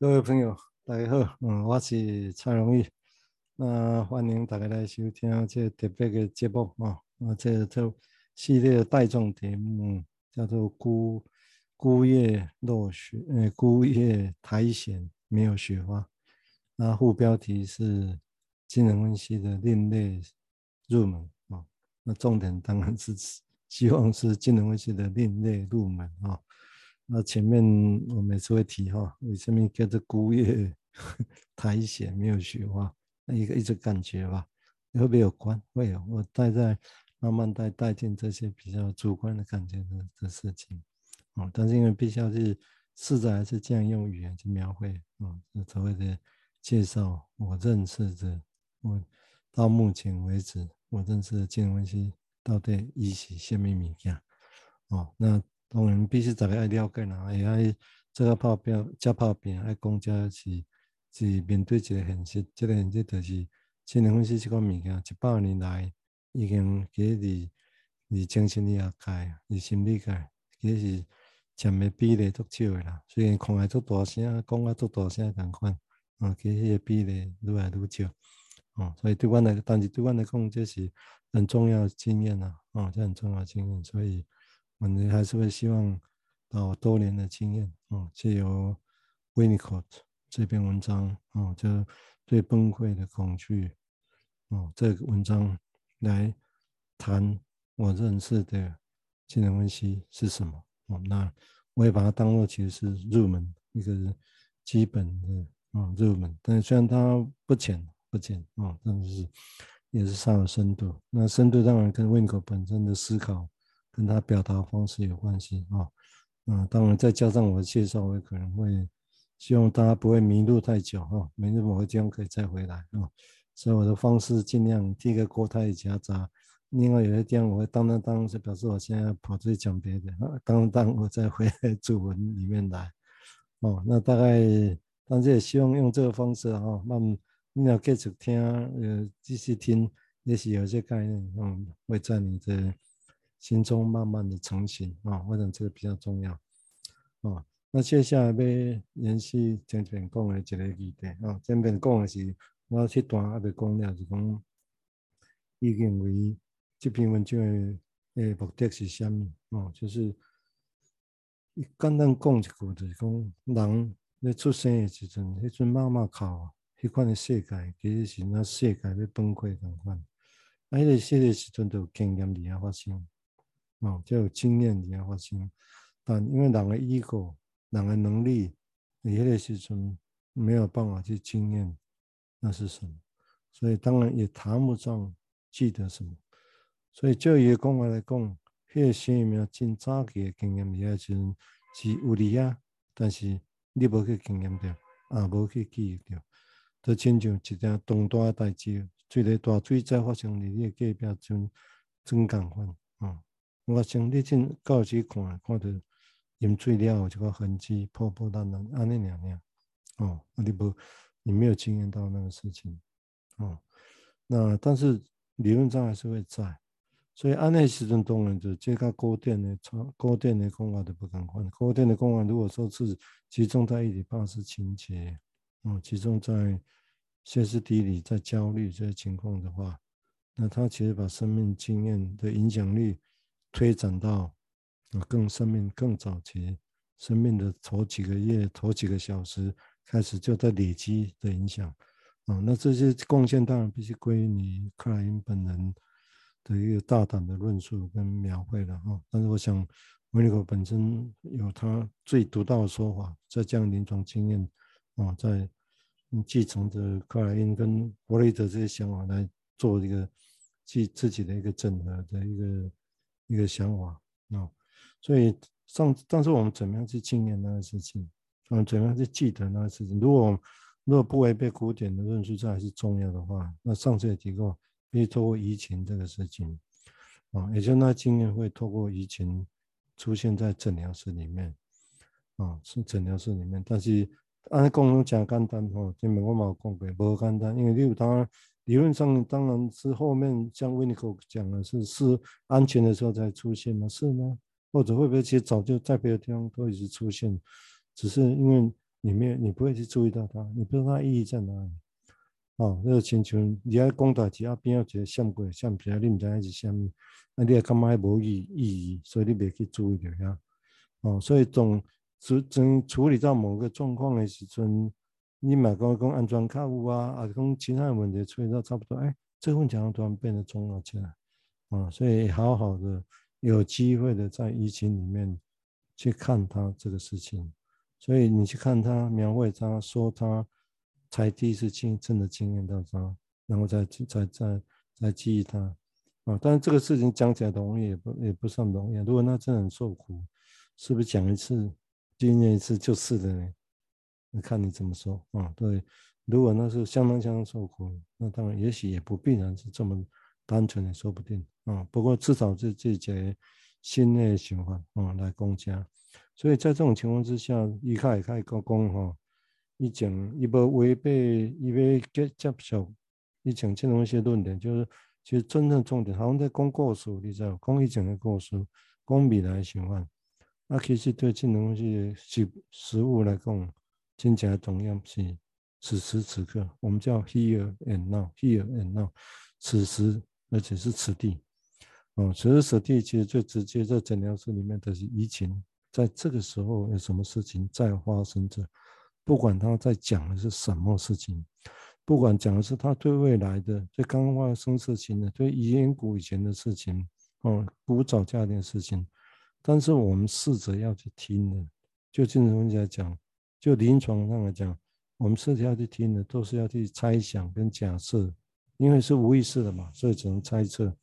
各位朋友，大家好，嗯，我是蔡荣裕，那欢迎大家来收听这特别的节目啊，啊，这这系列的带状题目叫做孤孤叶落雪，呃，孤叶苔藓没有雪花，那副标题是精神分析的另类入门啊，那重点当然是希望是精神分析的另类入门啊。那前面我每次会提哈，为什么叫做孤叶苔藓没有雪花？那一个一直感觉吧，会不会有关？会有，我带在慢慢带带进这些比较主观的感觉的的事情，哦，但是因为必须要是试着还是这样用语言去描绘，啊，所谓的介绍我认识的，我到目前为止我认识的精神分析到底伊是什么物件？哦，那。当然必须大家爱了解啦，也爱这个泡表加泡饼，爱讲家是是面对一个现实，这个现实就是精神分析这个物件，一百年来已经其实是是精神医学界，伫心理界，其实是占的比例足少的啦。虽然看来足大声，讲啊足大声同款，啊，其实个比例愈来愈少。哦，所以对阮来，但是对阮来讲，这是很重要的经验呐，哦，这很重要的经验，所以。我们还是会希望把我多年的经验，哦，借由 Winnicott 这篇文章，哦，就对崩溃的恐惧，哦，这个文章来谈我认识的精神分析是什么，哦，那我也把它当做其实是入门一个基本的，啊，入门，但虽然它不浅不浅，啊，但是也是稍有深度。那深度当然跟 Winnicott 本身的思考。跟他表达方式有关系啊，嗯，当然再加上我的介绍，我可能会希望大家不会迷路太久哈，没那么个地方可以再回来啊，所以我的方式尽量第一个国台语夹杂，另外有些地方我会当当当，就表示我现在跑出去讲别的啊，当当我再回来主文里面来，哦，那大概，但是也希望用这个方式哈，慢慢你要继续听，呃，继续听，也许有些概念，嗯，会在你的。心中慢慢的成型啊，我想这个比较重要啊。那接下来要延续前面讲的一个议题啊，前面讲的是我这段还没讲了，是讲伊认为这篇文章的目的是什么啊？就是伊简单讲一句，就是讲人在出生的时阵，迄阵妈妈靠，迄款的世界其实是那世界要崩溃同款，啊，迄个细个时阵就有经验伫遐发生。哦，就有经验你要发生，但因为人的 ego，人的能力，你迄个时阵没有办法去经验那是什么，所以当然也谈不上记得什么。所以就一个讲话来讲，迄个生命真早期的经验，你还是是有理啊，但是你无去经验到，也无去记忆到，都亲像一件重大代志，一个大水灾发生你的隔壁村，真共款啊。我想你进告去看，看到饮水了后，这个痕迹破破烂烂，安尼样样哦，你不，你没有经验到那个事情哦。那但是理论上还是会在，所以安内时阵当然就这个古典的、古典的讲法都不敢换。古典的讲法如果说是集中在伊底帕斯情节，哦，集中在歇斯底里、在焦虑这些情况的话，那他其实把生命经验的影响力。推展到啊，更生命更早期，生命的头几个月、头几个小时开始就在累积的影响啊，那这些贡献当然必须归于你克莱因本人的一个大胆的论述跟描绘了哈。但是我想，维尼克本身有他最独到的说法，在这样临床经验啊，在继承着克莱因跟弗洛伊德这些想法来做一个自自己的一个整合的一个。一个想法啊，所以上，但是我们怎么样去纪念那个事情？嗯，怎么样去记得那个事情？如果如果不违背古典的论述，这还是重要的话，那上次也提过，可以透过移情这个事情啊，也就那经验会透过移情出现在诊疗室里面啊，是诊疗室里面。但是按功能讲简单哦，这边我冇讲过，不简单，因为例如当然。理论上当然是后面像维尼克讲的是是安全的时候才出现吗？是吗？或者会不会其实早就在别的地方都一直出现，只是因为你没有，你不会去注意到它，你不知道它意义在哪里。哦，那个亲像你爱讲代志啊，边有一个闪过闪过，你唔知影是虾米，啊，你也感觉无意意义，所以你未去注意到呀。哦，所以总处处处理到某个状况的时阵，你买讲讲安装卡有啊，啊，讲其他的问题处理到差不多，哎，这个问题好像突然变得重要起来。啊，所以好好的有机会的在疫情里面去看他这个事情，所以你去看他描绘他说他。才第一次经真的经验到他，然后再再再再记忆他啊！但是这个事情讲起来容易，也不也不算容易。如果他真的很受苦，是不是讲一次经验一次就是的呢？你看你怎么说啊？对，如果那是相当相当受苦，那当然也许也不必然是这么单纯的，说不定啊。不过至少是这些心内循环啊来共家，所以在这种情况之下，一开开高工哈。以前伊无违背，伊要接接受，以前这种一些论点，就是其实真正重点，好像在讲故事，你知道，讲以前的故事，讲未来的想法。啊，其实对这种东西实实物来讲，真正重要是此时此刻，我们叫 here and now，here and now，此时而且是此地。哦，此时此地其实最直接在诊疗室里面的是疫情，在这个时候有什么事情在发生着。不管他在讲的是什么事情，不管讲的是他对未来的、对刚刚发生事情的、对远古以前的事情，哦，古早家庭的事情，但是我们试着要去听的，就精神分析来讲，就临床上来讲，我们试着要去听的，都是要去猜想跟假设，因为是无意识的嘛，所以只能猜测。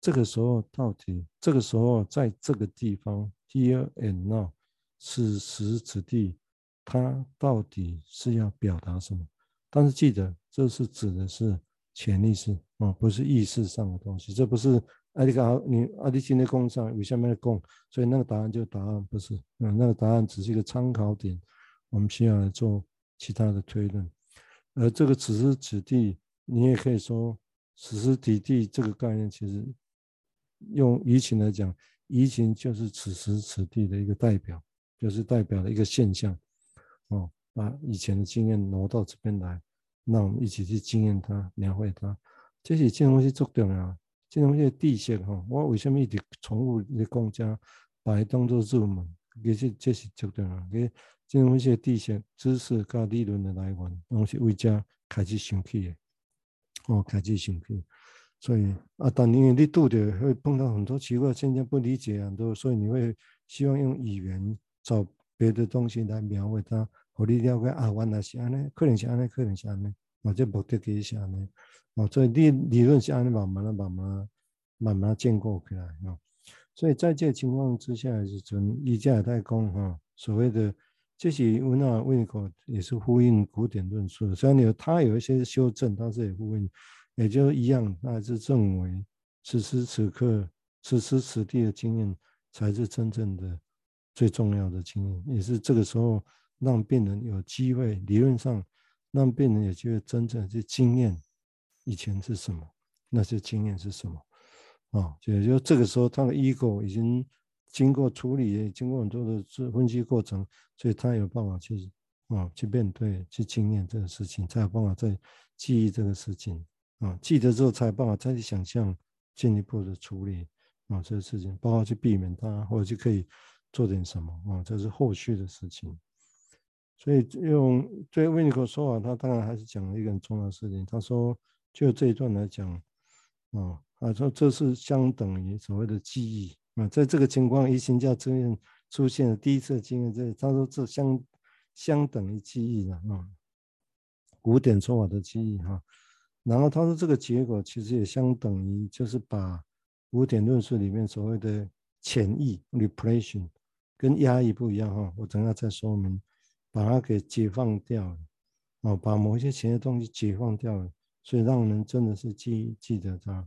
这个时候到底，这个时候在这个地方，here and now，此时此地。它到底是要表达什么？但是记得，这是指的是潜意识啊，不是意识上的东西。这不是阿里嘎，你阿迪金的供上有下面的供，所以那个答案就答案不是，嗯，那个答案只是一个参考点，我们需要来做其他的推论。而这个此时此地，你也可以说此时此地这个概念，其实用疫情来讲，疫情就是此时此地的一个代表，就是代表的一个现象。哦，把以前的经验挪到这边来，让我们一起去经验它、描绘它。这些这东西重要啊，这东西地线哈，我为什么一直重复你讲家，把它当做入门？其实这是重要啊，给这东西地线知识跟理论的来源，拢是为家开始想起的。哦，开始想起，所以啊，当因为你读的会碰到很多奇怪现象，不理解很多，所以你会希望用语言找别的东西来描绘它。我你了解啊，原来是安尼，可能是安尼，可能是安尼，或者目的其实是安尼，哦，所以理理论是安尼，慢慢的、慢慢、慢慢建构起来，哦，所以在这情况之下是从以家代工哈，所谓的这些温纳温尼科也是呼应古典论述，虽然有他有一些修正，但是也呼应，也就一样，他还是认为此时此刻、此时此地的经验才是真正的最重要的经验，也是这个时候。让病人有机会，理论上让病人有机会真正去经验以前是什么，那些经验是什么。啊？也就这个时候，他的 ego 已经经过处理，经过很多的分析过程，所以他有办法去啊去面对、去经验这个事情，才有办法再记忆这个事情啊，记得之后才有办法再去想象进一步的处理啊这个事情，包括去避免它，或者就可以做点什么啊，这是后续的事情。所以用对温尼科说法，他当然还是讲了一个很重要的事情。他说，就这一段来讲，啊，啊说这是相等于所谓的记忆啊，在这个情况，一心教经验出现了第一次经验，这他说这相相等于记忆的啊，古典说法的记忆哈。然后他说这个结果其实也相等于，就是把古典论述里面所谓的潜意 repression 跟压抑不一样哈，我等下再说明。把它给解放掉了，哦，把某些前的东西解放掉了，所以让人真的是记记得它。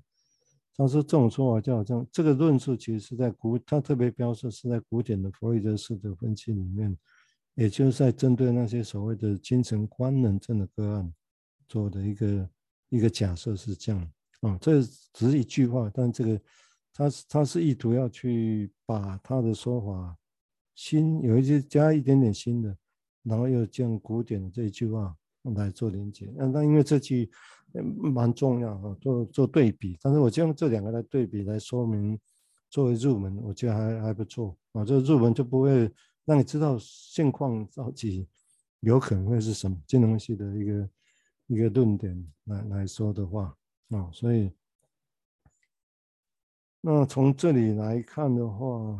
他说这种说法叫这样，这个论述其实是在古，他特别标示是在古典的弗洛伊德式的分析里面，也就是在针对那些所谓的精神官能症的个案做的一个一个假设是这样，啊、这只是一句话，但这个他是他是意图要去把他的说法新有一些加一点点新的。然后又将古典的这一句话来做连接。那那因为这句蛮重要哈，做做对比。但是我就用这两个来对比来说明，作为入门，我觉得还还不错啊。这入门就不会让你知道现况到底有可能会是什么金融系的一个一个论点来来说的话啊，所以。那从这里来看的话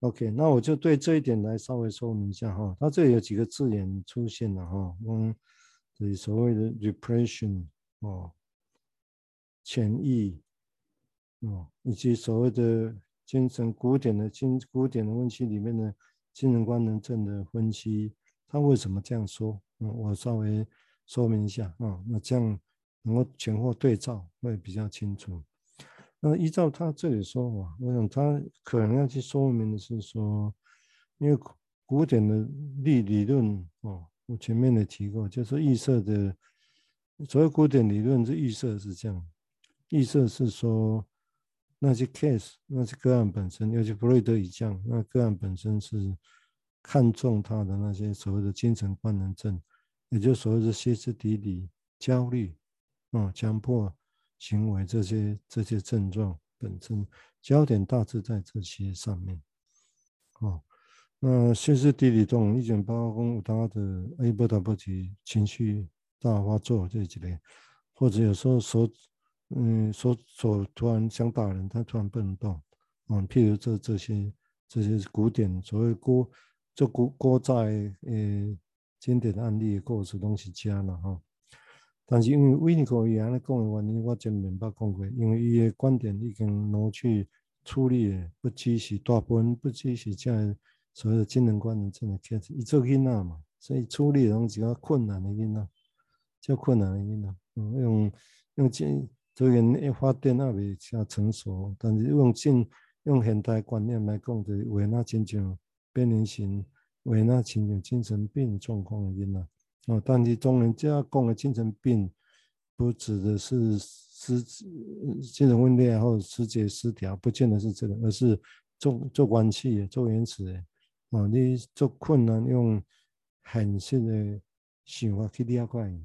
，OK，那我就对这一点来稍微说明一下哈。它这里有几个字眼出现了哈，嗯，这所谓的 repression 哦，潜意哦，以及所谓的精神古典的精古典的分析里面的精神官能症的分析，它为什么这样说？嗯，我稍微说明一下啊，那这样能够前后对照会比较清楚。那依照他这里说法，我想他可能要去说明的是说，因为古典的力理论哦，我前面也提过，就是预设的，所谓古典理论是预设是这样，预设是说那些 case，那些个案本身，尤其弗洛伊德以降，那个案本身是看重他的那些所谓的精神官能症，也就所谓的歇斯底里、焦虑，啊，强迫。行为这些这些症状本身焦点大致在这些上面，哦，那歇斯底里这种一种包括有他的 A 波达波提情绪大发作这几类，或者有时候手嗯手手突然想打人，他突然不能动，嗯，譬如这这些这些古典所谓郭这古郭在呃经典的案例过是东西加了哈。但是因为维尼口伊安尼讲的原因，我前面捌讲过，因为伊的观点已经挪去处理的，不只是大部分，不只是这所谓的精神官能症的 case，伊做囡仔嘛，所以处理拢是较困难的囡仔，较困难的囡仔，嗯，用用这虽然一发展也未较成熟，但是用现用现代观念来讲，就是为那亲像变形性，为那亲像精神病状况的囡仔。哦，但是中人家讲的精神病，不指的是失精神分裂或者失节失调，不见得是这个，而是做做关系、做原始的。哦，你做困难用现实的想法去了解。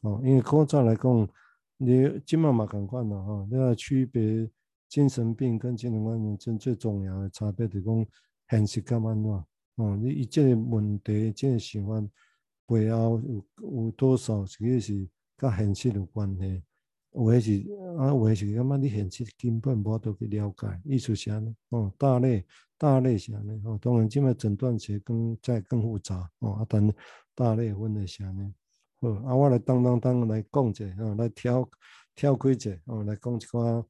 哦，因为古早来讲，你今嘛嘛共款嘛哈，你要区别精神病跟精神官能症最重要的差别，就讲现实感安怎。哦，你一这个问题，这个想法。背后有有多少其实是跟现实有关系？有的是啊，有的是感觉你现实根本无法度去了解，意思是安尼哦。大类大类是安尼哦，当然这么诊断起更再更复杂哦。啊，但大类分的是安尼。好，啊，我来当当当来讲者哦，来挑挑开者哦，来讲一寡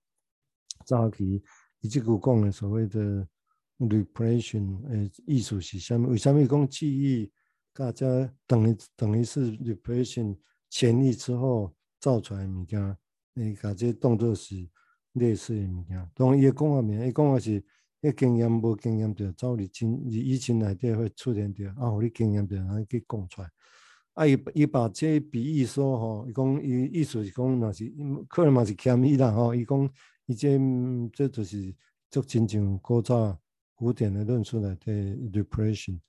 早期以及古讲的所谓的 repression 诶，意思是啥物？为啥物讲记忆？大家等于等于是 repression 潜意之后造出来物件，你看这动作是类似的物件。当伊讲话名，伊讲话是，迄经验无经验着走你经，你以前内底会出现着，啊，互你经验着，安尼去讲出来。啊，伊伊把这比喻说吼，伊讲伊意思是讲，若是可能嘛是谦虚啦吼。伊讲伊这这就是足亲像古早古典的论述来的 repression。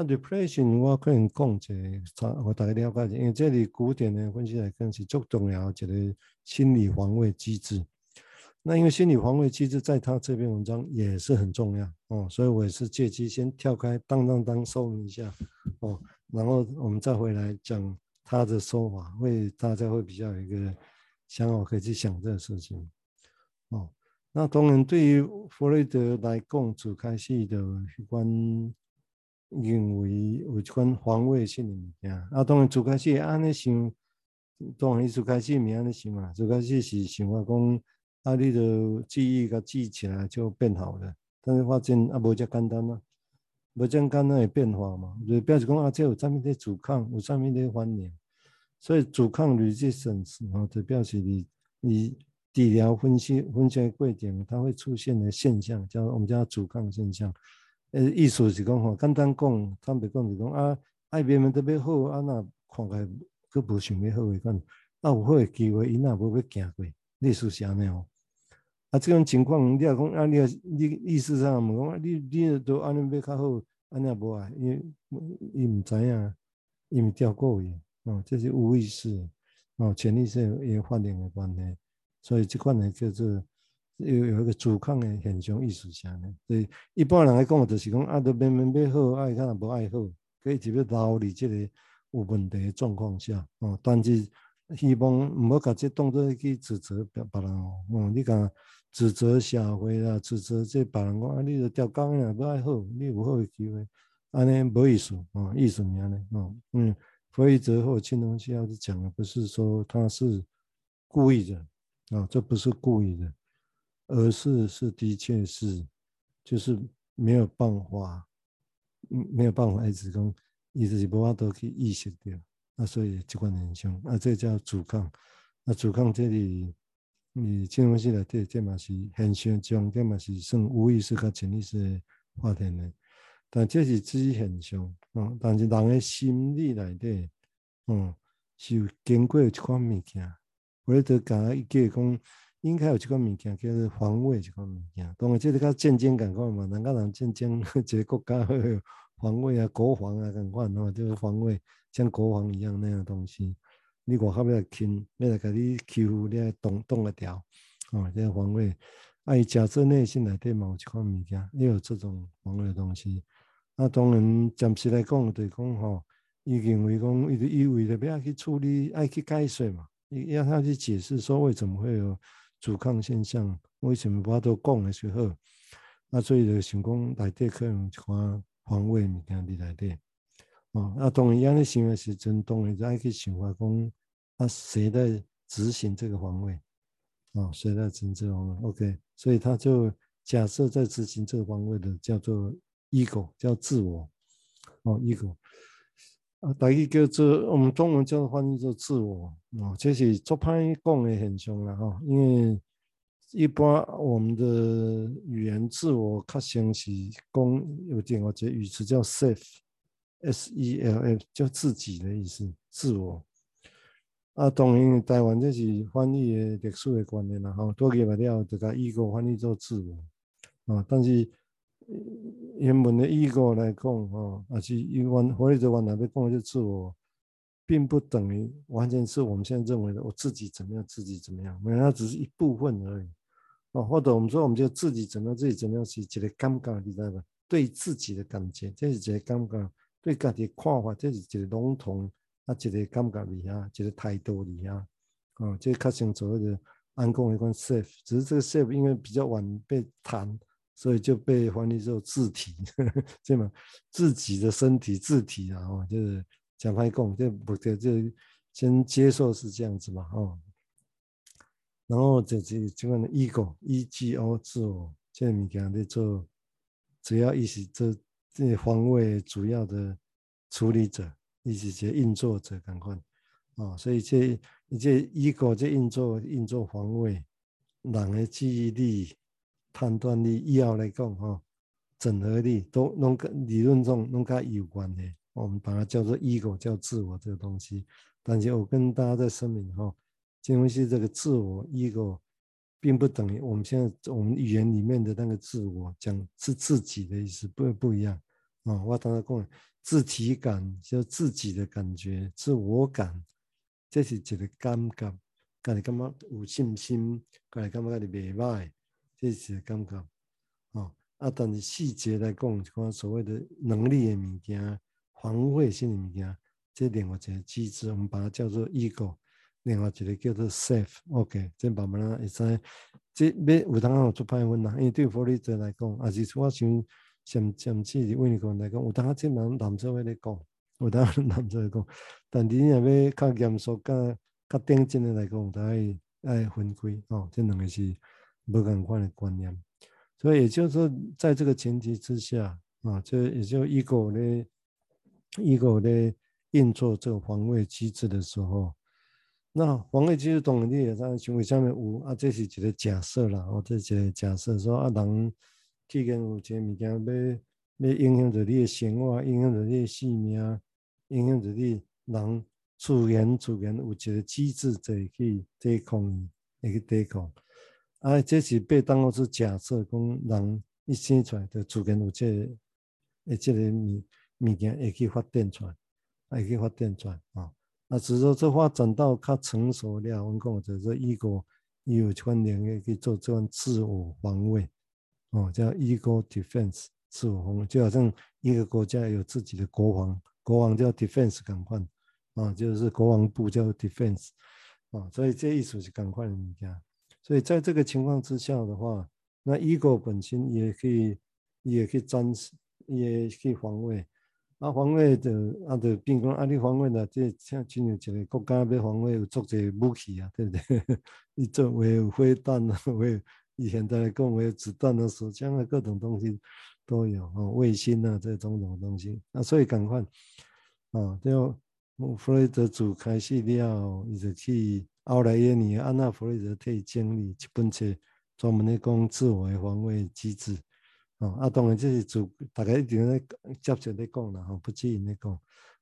那 depression 我可能讲一个，我大概了解一下，因为这里古典的分析来讲是最重要的一个心理防卫机制。那因为心理防卫机制在他这篇文章也是很重要哦，所以我也是借机先跳开当当当说明一下哦，然后我们再回来讲他的说法，会大家会比较有一个想法可以去想这个事情哦。那当然对于弗洛伊德来讲，主开始的关。认为有一款防卫性的物件，啊，当然最开始安尼想，当然伊最开始咪安尼想嘛，最开始是想话讲，啊，你的记忆甲记起来就变好了，但是发现啊，无遮简单啊，无遮简单的变化嘛，就表示讲啊，这有上面的阻抗，有上面的反应，所以阻抗 resistance 啊，就表示你你治疗分析分析过程，它会出现的现象，叫我们叫阻抗现象。呃，意思是讲吼，简单讲，坦白讲是讲啊，爱别人特别好，啊那看起来佫无想要好诶款，啊有好诶机会，伊若无要行过，类似是安尼哦。啊，这种情况，你若讲啊，你你意思上问讲，你你都安尼要较好，安尼无啊，因伊毋知影，伊毋调过伊，哦，这是无意识，哦，潜意识也反应的关系，所以这款呢叫做有有一个阻抗的现象，意思啥呢？所以一般人来讲，就是讲啊，都明明要好，爱看无爱好，可以特别留伫这个有问题的状况下，哦，但是希望毋好甲这当作去指责别人哦，你讲。指责社会啊，指责这别人讲啊，你着调工啊，不爱好，你有好的机会，安尼无意思哦，意思咩呢？哦，嗯，弗洛伊德或青铜器要是讲的不是说他是故意的啊、哦，这不是故意的，而是是的确是，就是没有办法，没有办法一直讲，一直是无法度去意识到，啊，所以这款现象，啊，这叫阻抗，啊，阻抗这里。你金融系来对，这嘛是现象中，这嘛是算无意识和潜意识发现的，但这是只是现象，嗯，但是人的心理内底，嗯，是有经过一款物件，或者就讲一个讲，应该有一款物件叫做防卫一款物件，当然这个较战争感觉嘛，人家人战争，一个国家会防卫啊，国防啊，感觉喏，就是防卫，像国防一样那样东西。你外口要来侵，要来甲你欺负，你爱挡挡得掉，哦，这个防卫。啊，伊假设内心内底嘛有一款物件，也有这种防卫的东西。啊，当然暂时来讲，就讲吼，伊认为讲，伊伊为了不要去处理，爱去解释嘛，伊要他去解释说为什么会有阻抗现象，为什么无都讲的时候，啊，所以就想讲内底可能有一款防卫物件伫内底。哦，啊，当然伊安尼想的时阵，当然就爱去想法讲。那谁在执行这个防卫？啊，谁在执行这个防卫？OK，所以他就假设在执行这个防卫的叫做 ego，叫自我。哦，ego 啊，大意叫做我们中文叫做翻译做自我。哦，这是做歹讲的现象了哈。因为一般我们的语言自我，较像是讲有点我觉得语词叫 self，S-E-L-F，叫自己的意思，自我。啊，当然，台湾这是翻译的历史的观念啦，吼，多几百了，就甲 ego 翻译做自我，啊，但是原本的义过来讲，吼，啊是原或者是原来要讲的自我，并不等于完全是我们现在认为的我自己怎么样，自己怎么样，没有，它只是一部分而已，啊，或者我们说我们就自己怎么样，自己怎么样是一个感觉，你知道吧？对自己的感觉，这是一个感觉，对家己的看法，这是一个笼统。啊，一个感觉里啊，一个态度里啊，哦，这较像所谓的安公一关 self，只是这个 self 因为比较晚被谈，所以就被翻译做自体，这么？自己的身体自体啊，哦，就是讲歹讲，这不对，就先接受是这样子嘛，哦，然后就是这个 ego，e g o 自我，这物件在做，主要意思这这防卫主要的处理者。伊是一个运作者赶快，哦，所以这一这 ego 这运作运作防卫，人的记忆力、判断力，以后来讲哈，整合力都拢跟理论中拢跟有关的。我们把它叫做 ego，叫自我这个东西。但是我跟大家在声明哈，金融系这个自我 ego，并不等于我们现在我们语言里面的那个自我讲是自己的意思，不不一样啊、我刚才讲。自体感就自己的感觉，自我感，这是一个感觉，家己感觉有信心，家己感觉家己袂歹，这是感觉。哦，啊，但是细节来讲，看所谓的能力的物件，防卫性的物件，这另外一个机制，我们把它叫做 ego，另外一个叫做 “safe”。OK，这慢慢会知，这要有当好做判分啦，因为对弗洛伊德来讲，也是我想。甚甚至是为你讲来讲，有当即人男做话来讲，有当男做来讲，但你若要较严肃、较较顶真的来讲，就爱爱分开哦。这两个是无共款的观念，所以也就是说，在这个前提之下啊，这也就一个咧，ego 咧运作这个防卫机制的时候，那防卫机制当然你也在行为上面有啊，这是一个假设啦，哦，这是一个假设说啊人。既然有一个物件要要影响着你的生活，影响着你的性命，影响着你人自然自然有一个机制在去抵抗，会去抵抗。啊，这是被当作是假设，讲人一生出来就自然有这个诶，这个物物件会去发展出来，会去发展出来啊。啊，只是说这发展到较成熟了，我们讲就是说，ego 伊有关联的去做这种自我防卫，哦，叫 ego defense，自我防卫，就好像一个国家有自己的国防，国王叫 defense 赶快，啊，就是国防部叫 defense，啊，所以这意思是赶快的物件。所以在这个情况之下的话，那 ego 本身也可以，也可以战胜，也可以防卫。啊，防卫的啊，就变讲啊，你防卫的这像进入一个国家要防卫有足侪武器啊，对不对？你作为有飞弹啊，为以现在更，为子弹啊、手枪啊，各种东西都有哦，卫星啊，这种种东西啊，所以赶快啊，就弗雷德主开始了，伊就去后来耶尼安娜弗雷德可以建立一本册，专门的讲自我防卫机制。哦，啊，当然这是主，大家一定在接着在讲了哈，不止因在讲。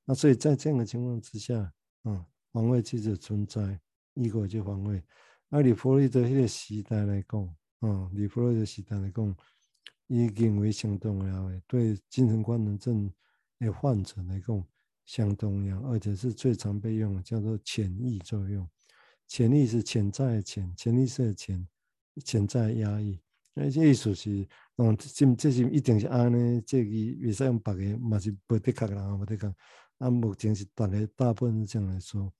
那所以在这样的情况之下，嗯，防卫机制存在，一个就防卫。啊，以弗洛伊德迄个时代来讲，嗯，以弗洛伊德时代来讲，已经为相当重要的，对精神官能症的患者来讲相当重要，而且是最常被用的，叫做潜意作用。潜抑是潜在的潜，潜意识的潜，潜在压抑。那这意思是，嗯，这这是一定是安尼，这个未使用别个，嘛是不的确啦，不的确。按目前是大概大部分是这样来说，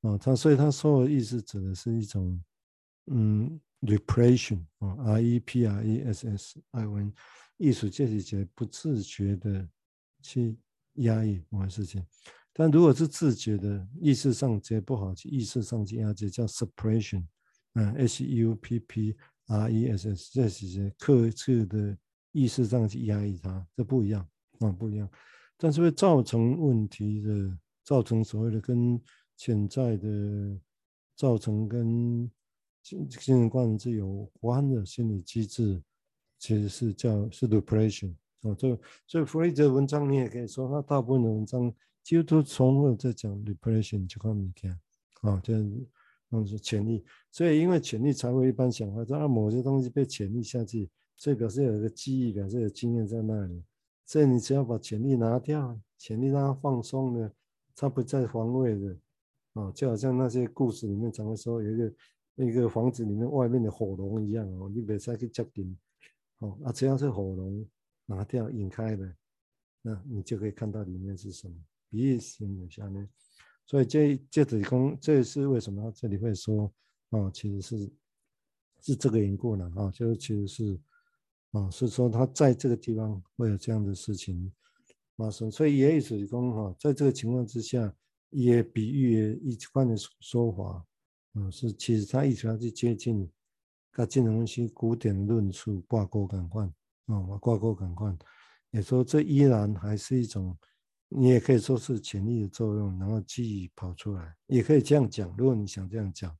哦，他所以他说的意思指的是一种，嗯，repression 啊，R E P R E S S I O N，意思就是指不自觉的去压抑某件事情，但如果是自觉的，意识上接不好意识上去压制，叫 suppression，嗯，S U P P。R E S S，这是克制的意识上去压抑它，这不一样啊，不一样。但是会造成问题的，造成所谓的跟潜在的，造成跟精神官能症有关的心理机制，其实是叫是 depression 啊。这所以弗雷德的文章你也可以说，他大部分的文章几乎都重复在讲 repression 这块物件啊，这样子。嗯，是潜力，所以因为潜力才会一般想法，说某些东西被潜力下去，所以表示有一个记忆感，这个经验在那里。所以你只要把潜力拿掉，潜力让它放松了，它不再防卫的。啊，就好像那些故事里面常会说，有一个一个房子里面外面的火龙一样哦，你别再去接近。哦，啊，只要是火龙拿掉引开的，那你就可以看到里面是什么。比喻性的下面。所以这这子宫，这是为什么这里会说啊？其实是是这个缘故呢啊，就是其实是啊，是说他在这个地方会有这样的事情发生。所以也子宫哈，在这个情况之下，也比喻一般的说法，嗯，是其实他一直要去接近跟金融分析古典论述挂钩感官啊，挂钩感官，也说这依然还是一种。你也可以说是潜力的作用，然后记忆跑出来，也可以这样讲。如果你想这样讲，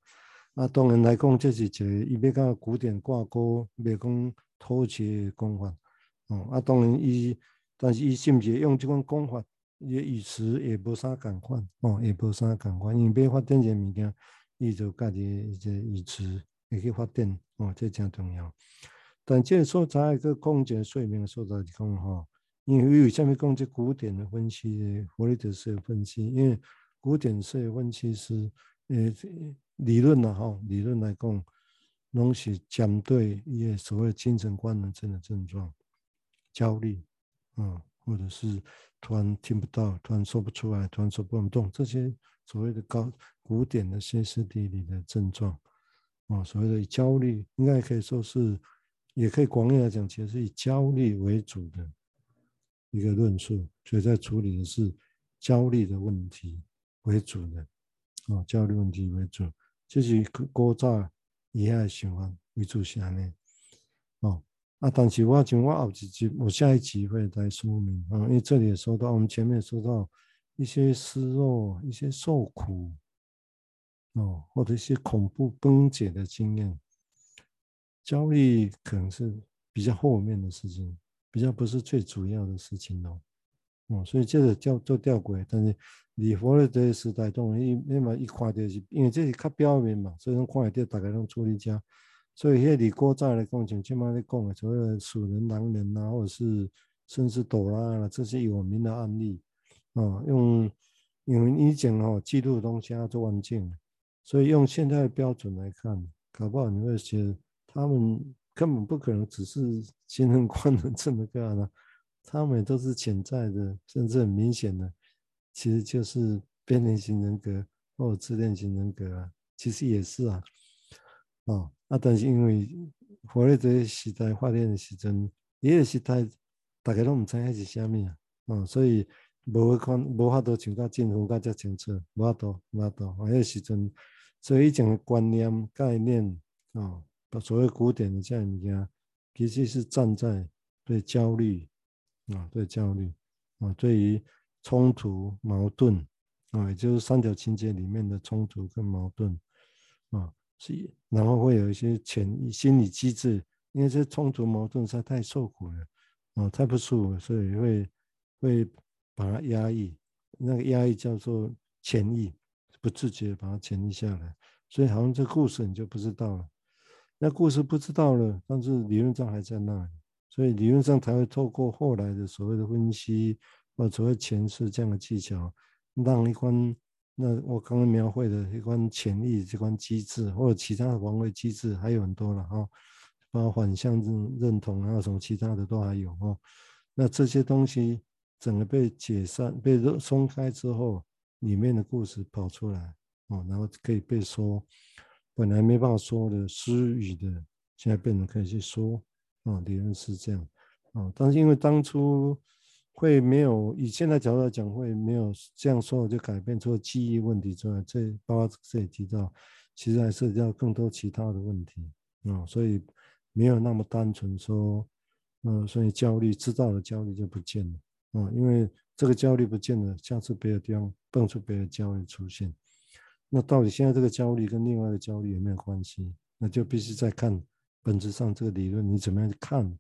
那当然来讲，这是一个伊要跟古典挂钩，别讲偷窃的讲法。哦，啊，当然伊，但是伊是不是用这种讲法，伊语词也无啥共款，哦，也无啥共款。因为要发展一个物件，伊就家己一个语词也去发展，哦，这真重要。但这个所在个空间睡眠的所在是讲哈。因为为什么讲这古典的分析呢？弗雷德式的分析，因为古典式的分析是呃理论呐哈，理论来讲，拢是针对一些所谓精神官能症的症状，焦虑，嗯，或者是突然听不到，突然说不出来，突然说不能动，这些所谓的高古典的歇斯底里的症状，啊，所谓的焦虑，应该可以说是，也可以广义来讲，其实是以焦虑为主的。一个论述，所以在处理的是焦虑的问题为主的，啊，焦虑问题为主，就是古早以下循环为主下呢，哦，啊，但是我讲我后几集，我下一集会再说明啊，因为这里也说到，我们前面说到一些失落、一些受苦，哦，或者一些恐怖崩解的经验，焦虑可能是比较后面的事情。比较不是最主要的事情哦，哦，所以这个叫做吊诡。但是礼佛的这个时代中，一那么一看就是，因为这是较表面嘛，所以讲看得到大概拢处理家。所以迄个李国在来讲，像今麦咧讲的所谓的鼠人、狼人啊，或者是甚至朵拉了这些有名的案例啊，用因为以前哦记录的东西要做完整，所以用现在的标准来看，搞不好你会觉得他们根本不可能只是精神官能症的个啊，他们都是潜在的，甚至很明显的，其实就是边缘型人格或者自恋型人格啊，其实也是啊，哦，啊，但是因为活在这个时代，发展的时阵，伊个时代。大家都毋知影是虾米啊，哦，所以无看无法度像甲政府甲遮清楚，无法度无法度，啊，迄个时阵，所以以前的观念概念啊，把所谓古典的这样物件，其实是站在对焦虑啊，对焦虑啊，对于冲突矛盾啊，也就是三角情节里面的冲突跟矛盾啊，是然后会有一些潜意心理机制，因为这冲突矛盾实在太受苦了。啊，太不舒服，所以会会把它压抑，那个压抑叫做潜抑，不自觉把它潜抑下来，所以好像这故事你就不知道了。那故事不知道了，但是理论上还在那里，所以理论上才会透过后来的所谓的分析或者所谓诠释这样的技巧，让一关那我刚刚描绘的一关潜力这关机制或者其他的防卫机制还有很多了哈。包括反向认认同，还有什么其他的都还有哦。那这些东西整个被解散、被松开之后，里面的故事跑出来哦，然后可以被说，本来没办法说的私语的，现在变成可以去说啊，理论是这样啊。但是因为当初会没有以现在角度来讲，会没有这样说，就改变出记忆问题之外，这包括这里提到，其实还涉及到更多其他的问题啊，所以。没有那么单纯说，嗯，所以焦虑知道了，焦虑就不见了，啊，因为这个焦虑不见了，下次别的地方蹦出别的焦虑出现，那到底现在这个焦虑跟另外一个焦虑有没有关系？那就必须再看本质上这个理论，你怎么样去看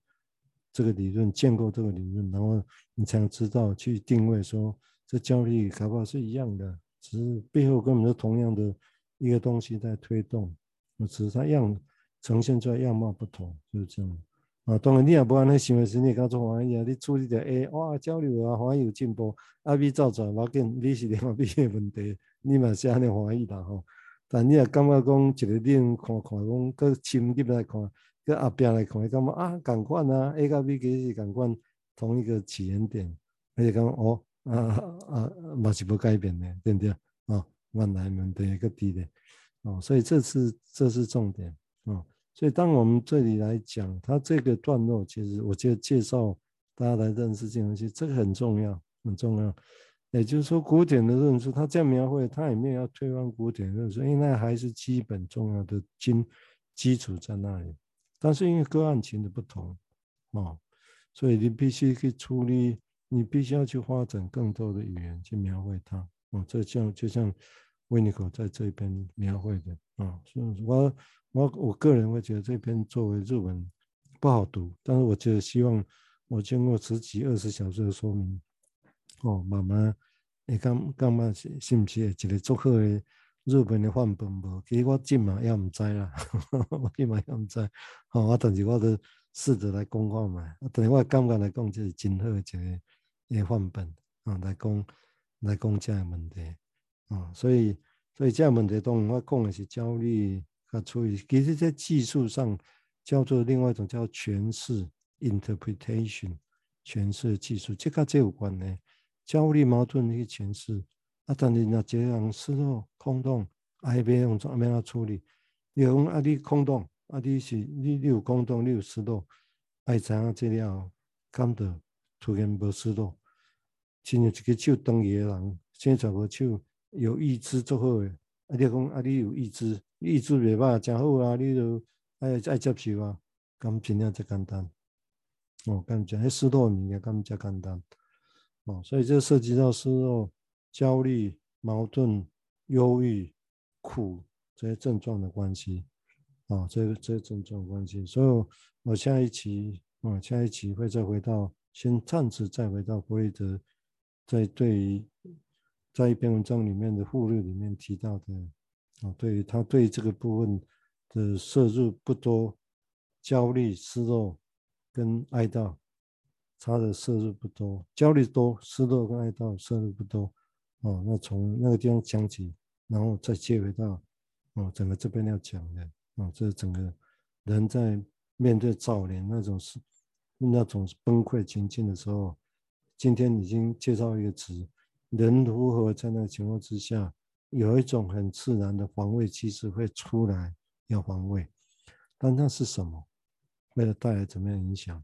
这个理论，建构这个理论，然后你才能知道去定位说，这焦虑搞不好是一样的，只是背后根本就同样的一个东西在推动，我只是它样。呈现出来样貌不同，就是这样啊。当然你也不安尼想的时候，你刚做欢喜啊，你处理的诶哇交流啊，好像有进步，啊比照出来，我见你是另外边的问题，你嘛是安尼欢喜啦吼。但你也感觉讲一个人看看讲，搁深入来看，搁后边来看，感觉啊共款啊，A 甲 B 其实是共款，同一个起源点，而且讲哦啊啊嘛是不改变的，对不对啊？原来问题搁伫咧，哦，所以这是这是重点。啊，所以当我们这里来讲，它这个段落，其实我就介绍大家来认识这东西，这个很重要，很重要。也就是说，古典的论述，它这样描绘，它也没有要推翻古典论述，因为那还是基本重要的基基础在那里。但是因为个案情的不同，啊，所以你必须去处理，你必须要去发展更多的语言去描绘它。哦，这像就像维尼口在这边描绘的，啊，所以我。我我个人会觉得这篇作为日文不好读，但是我觉得希望我经过十几二十小时的说明，哦，慢慢会感感觉是是不是一个足好的日本的范本无？其实我今嘛也唔知啦，我今嘛也唔知，好、哦，啊，但是我都试着来讲看嘛，啊，但是我感觉来讲就是真好的一个一范本啊，来讲来讲这样的问题啊，所以所以这样问题当然我讲的是焦虑。啊，所以其实，在技术上叫做另外一种叫诠释 （interpretation），诠释技术，这个这有关呢。焦虑、矛盾的诠释，啊，但是那这样失落、空洞，还没用怎么样处理？你讲啊，你空洞，啊，你是你你有空洞，你有失落，爱怎样这样感到突然无失落？亲像一个手断去的人，现在无手有意志做好诶，啊，你讲啊，你有意志。意志袂歹，真好啊！你就爱爱接受啊，咁真正才简单。哦，咁讲，迄失落物件咁才简单。哦，所以这涉及到失落、焦虑、矛盾、忧郁、苦这些症状的关系。啊、这个这些症状关系。所以，我下一期，啊、下一期会再回到，先暂时再回到弗洛伊德，在对于在一篇文章里面的附录里面提到的。啊，对于他对这个部分的摄入不多，焦虑、失落跟哀悼，他的摄入不多，焦虑多，失落跟哀悼摄入不多。哦，那从那个地方讲起，然后再接回到哦，整个这边要讲的哦，这是整个人在面对早年那种是那种崩溃情境的时候，今天已经介绍一个词，人如何在那个情况之下，有一种很自然的防卫机制会出来要防卫，但那是什么？为了带来怎么样影响？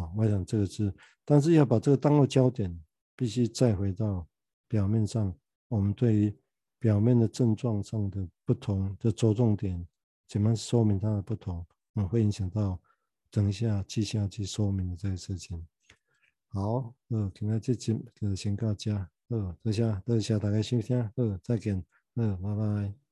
啊、我想这个是，但是要把这个当做焦点，必须再回到。表面上，我们对于表面的症状上的不同的着重点，怎么说明它的不同，嗯，会影响到等一下接下去说明的这个事情。好，呃，今天这集就先到这，呃，多谢多谢大家收听，呃，再见，呃，拜拜。